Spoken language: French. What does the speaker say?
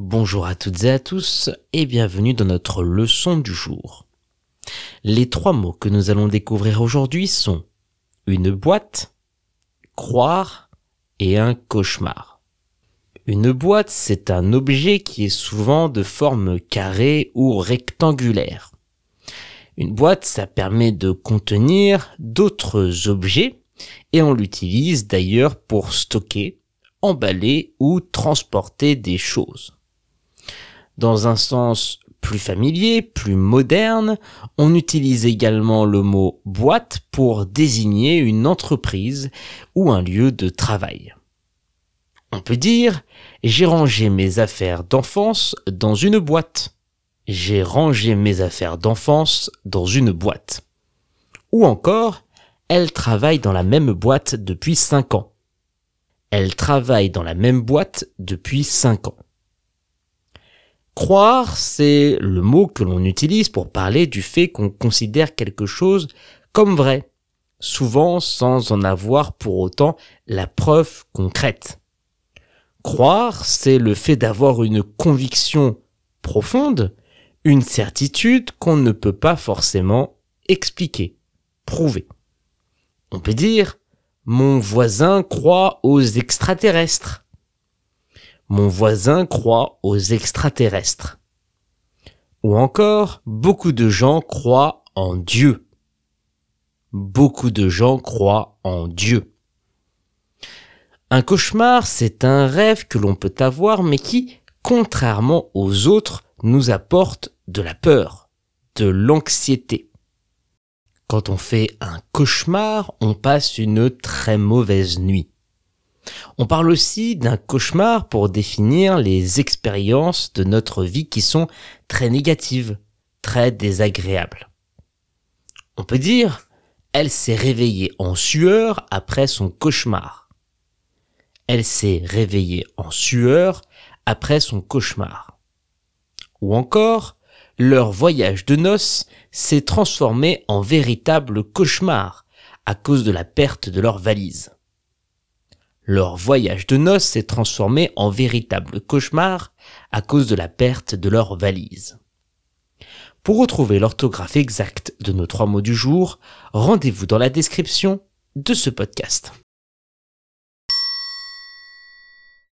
Bonjour à toutes et à tous et bienvenue dans notre leçon du jour. Les trois mots que nous allons découvrir aujourd'hui sont une boîte, croire et un cauchemar. Une boîte, c'est un objet qui est souvent de forme carrée ou rectangulaire. Une boîte, ça permet de contenir d'autres objets et on l'utilise d'ailleurs pour stocker, emballer ou transporter des choses. Dans un sens plus familier, plus moderne, on utilise également le mot boîte pour désigner une entreprise ou un lieu de travail. On peut dire j'ai rangé mes affaires d'enfance dans une boîte. J'ai rangé mes affaires d'enfance dans une boîte. Ou encore, elle travaille dans la même boîte depuis 5 ans. Elle travaille dans la même boîte depuis 5 ans. Croire, c'est le mot que l'on utilise pour parler du fait qu'on considère quelque chose comme vrai, souvent sans en avoir pour autant la preuve concrète. Croire, c'est le fait d'avoir une conviction profonde, une certitude qu'on ne peut pas forcément expliquer, prouver. On peut dire, mon voisin croit aux extraterrestres. Mon voisin croit aux extraterrestres. Ou encore, beaucoup de gens croient en Dieu. Beaucoup de gens croient en Dieu. Un cauchemar, c'est un rêve que l'on peut avoir, mais qui, contrairement aux autres, nous apporte de la peur, de l'anxiété. Quand on fait un cauchemar, on passe une très mauvaise nuit. On parle aussi d'un cauchemar pour définir les expériences de notre vie qui sont très négatives, très désagréables. On peut dire, elle s'est réveillée en sueur après son cauchemar. Elle s'est réveillée en sueur après son cauchemar. Ou encore, leur voyage de noces s'est transformé en véritable cauchemar à cause de la perte de leur valise. Leur voyage de noces s'est transformé en véritable cauchemar à cause de la perte de leur valise. Pour retrouver l'orthographe exacte de nos trois mots du jour, rendez-vous dans la description de ce podcast.